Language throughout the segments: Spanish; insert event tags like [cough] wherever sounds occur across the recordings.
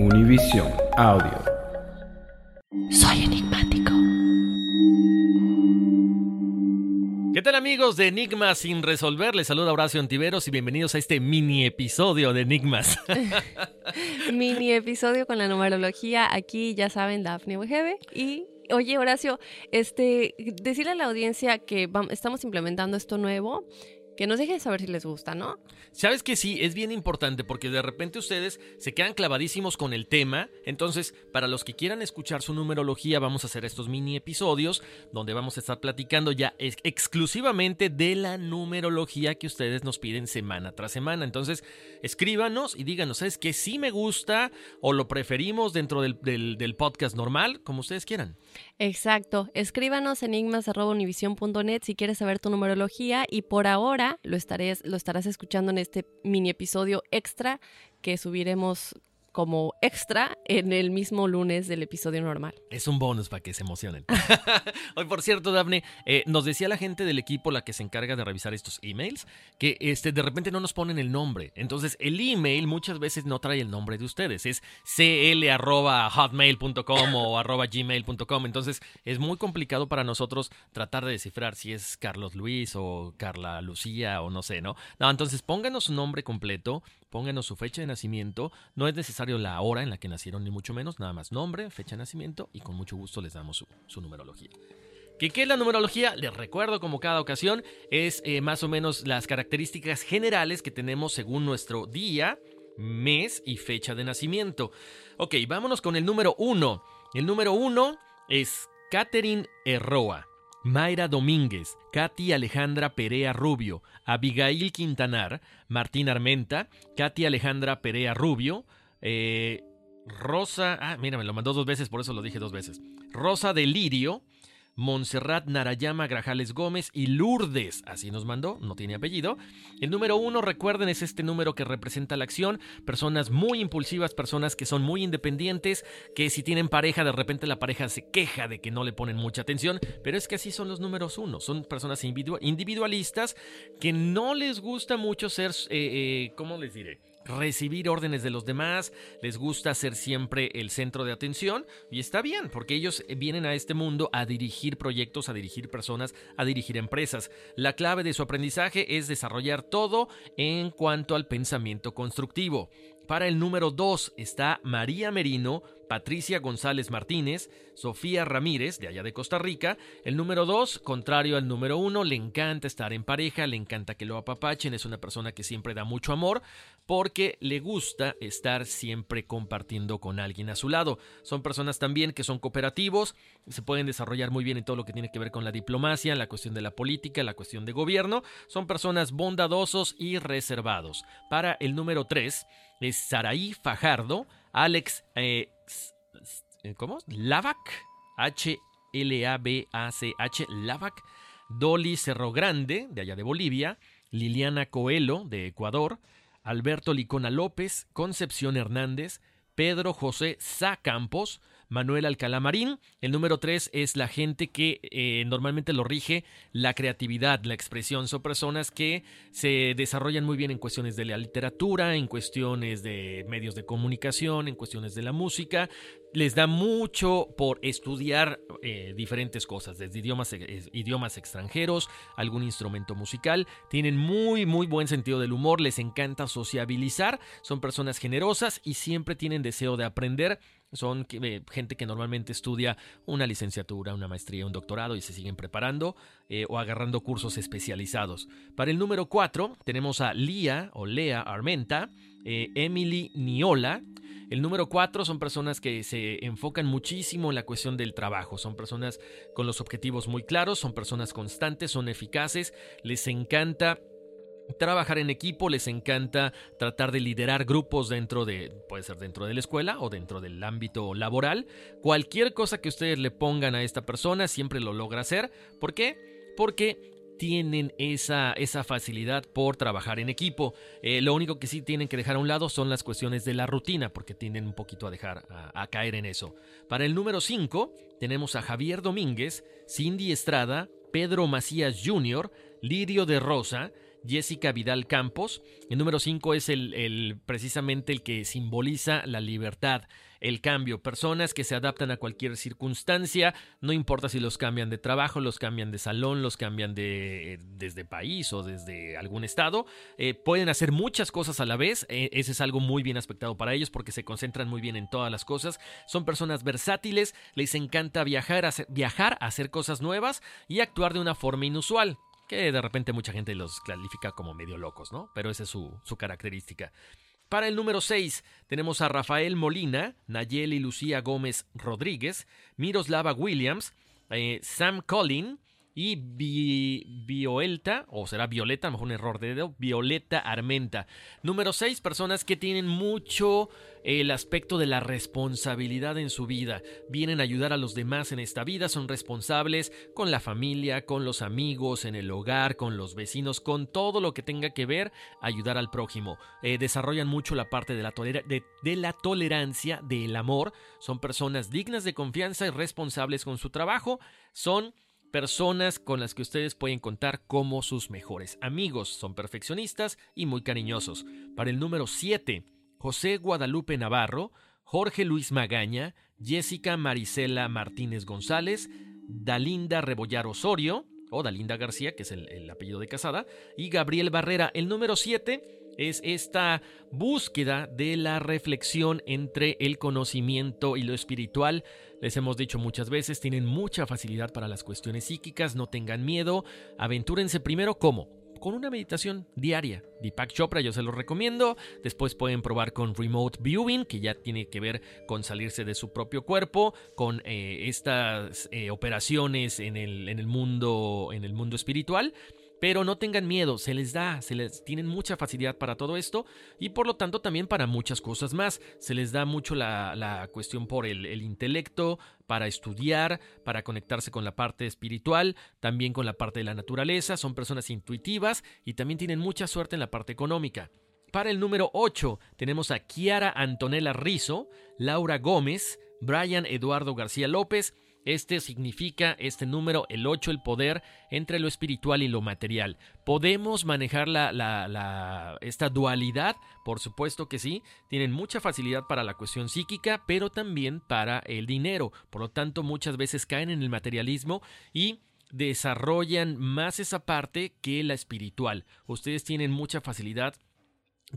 Univision Audio. Soy enigmático. ¿Qué tal amigos de Enigmas sin resolver? Les saluda Horacio Antiveros y bienvenidos a este mini episodio de Enigmas. [laughs] Mini episodio con la numerología. Aquí ya saben, Daphne Wegebe. Y, oye, Horacio, este, decirle a la audiencia que estamos implementando esto nuevo, que nos dejen saber si les gusta, ¿no? Sabes que sí, es bien importante porque de repente ustedes se quedan clavadísimos con el tema. Entonces, para los que quieran escuchar su numerología, vamos a hacer estos mini episodios donde vamos a estar platicando ya ex- exclusivamente de la numerología que ustedes nos piden semana tras semana. Entonces, escríbanos y díganos, ¿sabes qué? Sí me gusta o lo preferimos dentro del- del podcast normal, como ustedes quieran. Exacto. Escríbanos enigmas.univision.net si quieres saber tu numerología y por ahora lo, estarás, lo estarás escuchando en este mini episodio extra que subiremos como extra en el mismo lunes del episodio normal. Es un bonus para que se emocionen. [laughs] Hoy, por cierto, Dafne, eh, nos decía la gente del equipo, la que se encarga de revisar estos emails, que este, de repente no nos ponen el nombre. Entonces, el email muchas veces no trae el nombre de ustedes. Es cl.hotmail.com o arroba gmail.com. Entonces, es muy complicado para nosotros tratar de descifrar si es Carlos Luis o Carla Lucía o no sé, ¿no? No, entonces pónganos su nombre completo, pónganos su fecha de nacimiento. No es necesario la hora en la que nacieron, ni mucho menos, nada más nombre, fecha de nacimiento y con mucho gusto les damos su, numerología. ¿Qué, qué es la numerología? Les recuerdo como cada ocasión, es eh, más o menos las características generales que tenemos según nuestro día, mes y fecha de nacimiento. Ok, vámonos con el número uno. El número uno es Catherine Erroa. Mayra Domínguez, Katy Alejandra Perea Rubio, Abigail Quintanar, Martín Armenta, Katy Alejandra Perea Rubio, eh, Rosa, ah, mira, me lo mandó dos veces, por eso lo dije dos veces. Rosa de Lirio, Montserrat Narayama Grajales Gómez y Lourdes, así nos mandó, no tiene apellido. El número uno, recuerden, es este número que representa la acción, personas muy impulsivas, personas que son muy independientes, que si tienen pareja, de repente la pareja se queja de que no le ponen mucha atención, pero es que así son los números uno, son personas individu- individualistas que no les gusta mucho ser, eh, eh, ¿cómo les diré? Recibir órdenes de los demás, les gusta ser siempre el centro de atención y está bien, porque ellos vienen a este mundo a dirigir proyectos, a dirigir personas, a dirigir empresas. La clave de su aprendizaje es desarrollar todo en cuanto al pensamiento constructivo. Para el número 2 está María Merino, Patricia González Martínez, Sofía Ramírez, de allá de Costa Rica. El número 2, contrario al número 1, le encanta estar en pareja, le encanta que lo apapachen, es una persona que siempre da mucho amor porque le gusta estar siempre compartiendo con alguien a su lado. Son personas también que son cooperativos, se pueden desarrollar muy bien en todo lo que tiene que ver con la diplomacia, la cuestión de la política, la cuestión de gobierno. Son personas bondadosos y reservados. Para el número 3 es Saraí Fajardo, Alex, eh, ¿cómo? Lavac, H-L-A-B-A-C-H, Lavac, Dolly Cerro Grande, de allá de Bolivia, Liliana Coelho, de Ecuador, Alberto Licona López, Concepción Hernández, Pedro José Sá Campos, Manuel Alcalá Marín. El número tres es la gente que eh, normalmente lo rige la creatividad, la expresión. Son personas que se desarrollan muy bien en cuestiones de la literatura, en cuestiones de medios de comunicación, en cuestiones de la música. Les da mucho por estudiar eh, diferentes cosas, desde idiomas, idiomas extranjeros, algún instrumento musical. Tienen muy, muy buen sentido del humor, les encanta sociabilizar, son personas generosas y siempre tienen deseo de aprender. Son eh, gente que normalmente estudia una licenciatura, una maestría, un doctorado y se siguen preparando eh, o agarrando cursos especializados. Para el número 4 tenemos a Lía o Lea Armenta, eh, Emily Niola. El número 4 son personas que se enfocan muchísimo en la cuestión del trabajo. Son personas con los objetivos muy claros, son personas constantes, son eficaces, les encanta trabajar en equipo, les encanta tratar de liderar grupos dentro de, puede ser dentro de la escuela o dentro del ámbito laboral. Cualquier cosa que ustedes le pongan a esta persona siempre lo logra hacer. ¿Por qué? Porque tienen esa, esa facilidad por trabajar en equipo. Eh, lo único que sí tienen que dejar a un lado son las cuestiones de la rutina, porque tienden un poquito a dejar a, a caer en eso. Para el número 5 tenemos a Javier Domínguez, Cindy Estrada, Pedro Macías Jr., Lirio de Rosa, Jessica Vidal Campos. El número 5 es el, el- precisamente el que simboliza la libertad, el cambio. Personas que se adaptan a cualquier circunstancia, no importa si los cambian de trabajo, los cambian de salón, los cambian de desde país o desde algún estado. eh, pueden hacer muchas cosas a la vez. eh, ese es algo muy bien aspectado para ellos porque se concentran muy bien en todas las cosas. Son personas versátiles, les encanta viajar, viajar, hacer cosas nuevas y actuar de una forma inusual que de repente mucha gente los califica como medio locos, ¿no? Pero esa es su, su característica. Para el número 6 tenemos a Rafael Molina, Nayeli Lucía Gómez Rodríguez, Miroslava Williams, eh, Sam Collin y Vi- Violeta, o será Violeta, mejor un error de dedo, Violeta Armenta. Número 6, personas que tienen mucho el aspecto de la responsabilidad en su vida. Vienen a ayudar a los demás en esta vida, son responsables con la familia, con los amigos, en el hogar, con los vecinos, con todo lo que tenga que ver ayudar al prójimo. Eh, desarrollan mucho la parte de la, de la tolerancia, del amor. Son personas dignas de confianza y responsables con su trabajo. Son personas con las que ustedes pueden contar como sus mejores amigos. Son perfeccionistas y muy cariñosos. Para el número 7, José Guadalupe Navarro, Jorge Luis Magaña, Jessica Marisela Martínez González, Dalinda Rebollar Osorio, o Dalinda García, que es el, el apellido de casada, y Gabriel Barrera. El número 7 es esta búsqueda de la reflexión entre el conocimiento y lo espiritual. Les hemos dicho muchas veces, tienen mucha facilidad para las cuestiones psíquicas, no tengan miedo, aventúrense primero como con una meditación diaria. Deepak Chopra yo se lo recomiendo. Después pueden probar con remote viewing, que ya tiene que ver con salirse de su propio cuerpo, con eh, estas eh, operaciones en el, en el mundo en el mundo espiritual. Pero no tengan miedo, se les da, se les tienen mucha facilidad para todo esto y por lo tanto también para muchas cosas más. Se les da mucho la, la cuestión por el, el intelecto, para estudiar, para conectarse con la parte espiritual, también con la parte de la naturaleza. Son personas intuitivas y también tienen mucha suerte en la parte económica. Para el número 8 tenemos a Kiara Antonella Rizo, Laura Gómez, Brian Eduardo García López. Este significa, este número, el 8, el poder entre lo espiritual y lo material. ¿Podemos manejar la, la- la- esta dualidad? Por supuesto que sí. Tienen mucha facilidad para la cuestión psíquica, pero también para el dinero. Por lo tanto, muchas veces caen en el materialismo y desarrollan más esa parte que la espiritual. Ustedes tienen mucha facilidad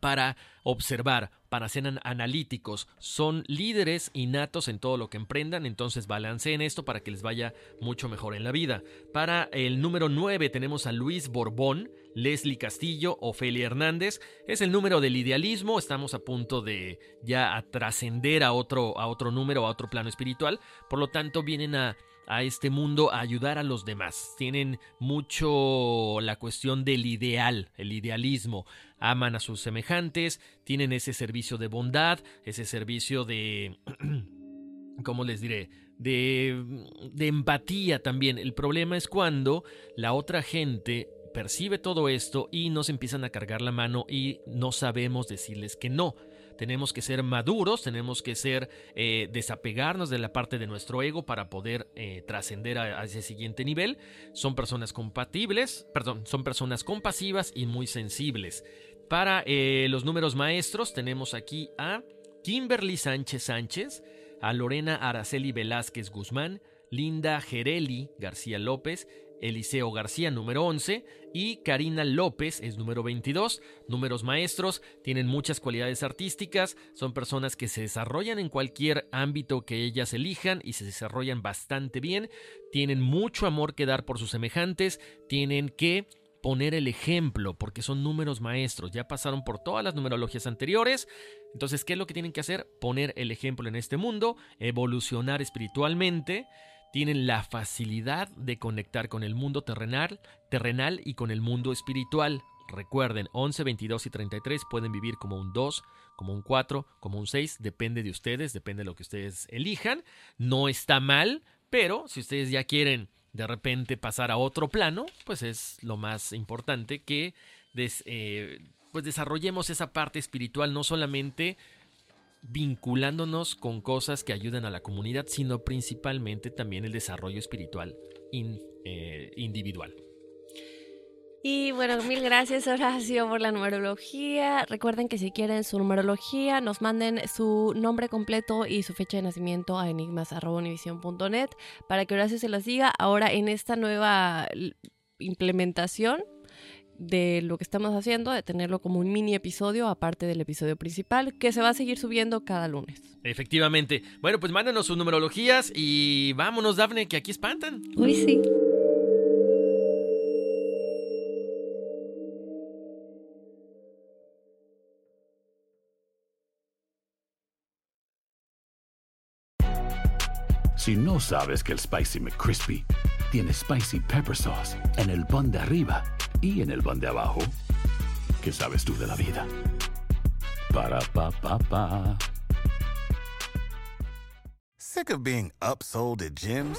para observar, para ser an- analíticos. Son líderes innatos en todo lo que emprendan, entonces balanceen esto para que les vaya mucho mejor en la vida. Para el número 9 tenemos a Luis Borbón, Leslie Castillo, Ofelia Hernández. Es el número del idealismo, estamos a punto de ya trascender a otro, a otro número, a otro plano espiritual. Por lo tanto, vienen a a este mundo a ayudar a los demás. Tienen mucho la cuestión del ideal, el idealismo. Aman a sus semejantes, tienen ese servicio de bondad, ese servicio de... [clears throat] ¿Cómo les diré? De, de empatía también. El problema es cuando la otra gente percibe todo esto y nos empiezan a cargar la mano y no sabemos decirles que no. Tenemos que ser maduros, tenemos que ser eh, desapegarnos de la parte de nuestro ego para poder eh, trascender a, ese siguiente nivel. Son personas compatibles, perdón, son personas compasivas y muy sensibles. Para eh, los números maestros tenemos aquí a Kimberly Sánchez Sánchez, a Lorena Araceli Velázquez Guzmán, Linda Gereli García López, Eliseo García, número 11, y Karina López es número 22. Números maestros, tienen muchas cualidades artísticas, son personas que se desarrollan en cualquier ámbito que ellas elijan y se desarrollan bastante bien, tienen mucho amor que dar por sus semejantes, tienen que poner el ejemplo, porque son números maestros, ya pasaron por todas las numerologías anteriores. Entonces, ¿qué es lo que tienen que hacer? Poner el ejemplo en este mundo, evolucionar espiritualmente, tienen la facilidad de conectar con el mundo terrenal, terrenal y con el mundo espiritual. Recuerden, 11, 22 y 33 pueden vivir como un 2, como un 4, como un 6, depende de ustedes, depende de lo que ustedes elijan. No está mal, pero si ustedes ya quieren de repente pasar a otro plano, pues es lo más importante que eh, pues desarrollemos esa parte espiritual, no solamente vinculándonos con cosas que ayuden a la comunidad, sino principalmente también el desarrollo espiritual eh, individual. Y bueno, mil gracias Horacio por la numerología. Recuerden que si quieren su numerología, nos manden su nombre completo y su fecha de nacimiento a enigmas.univision.net para que Horacio se las diga. Ahora en esta nueva implementación de lo que estamos haciendo, de tenerlo como un mini episodio aparte del episodio principal, que se va a seguir subiendo cada lunes. Efectivamente. Bueno, pues mándanos sus numerologías y vámonos, Dafne, que aquí espantan. Uy, sí. Si no sabes que el Spicy McCrispy tiene Spicy Pepper Sauce en el pan de arriba y en el pan de abajo, ¿qué sabes tú de la vida? Para, pa, pa, pa. Sick of being upsold at gyms?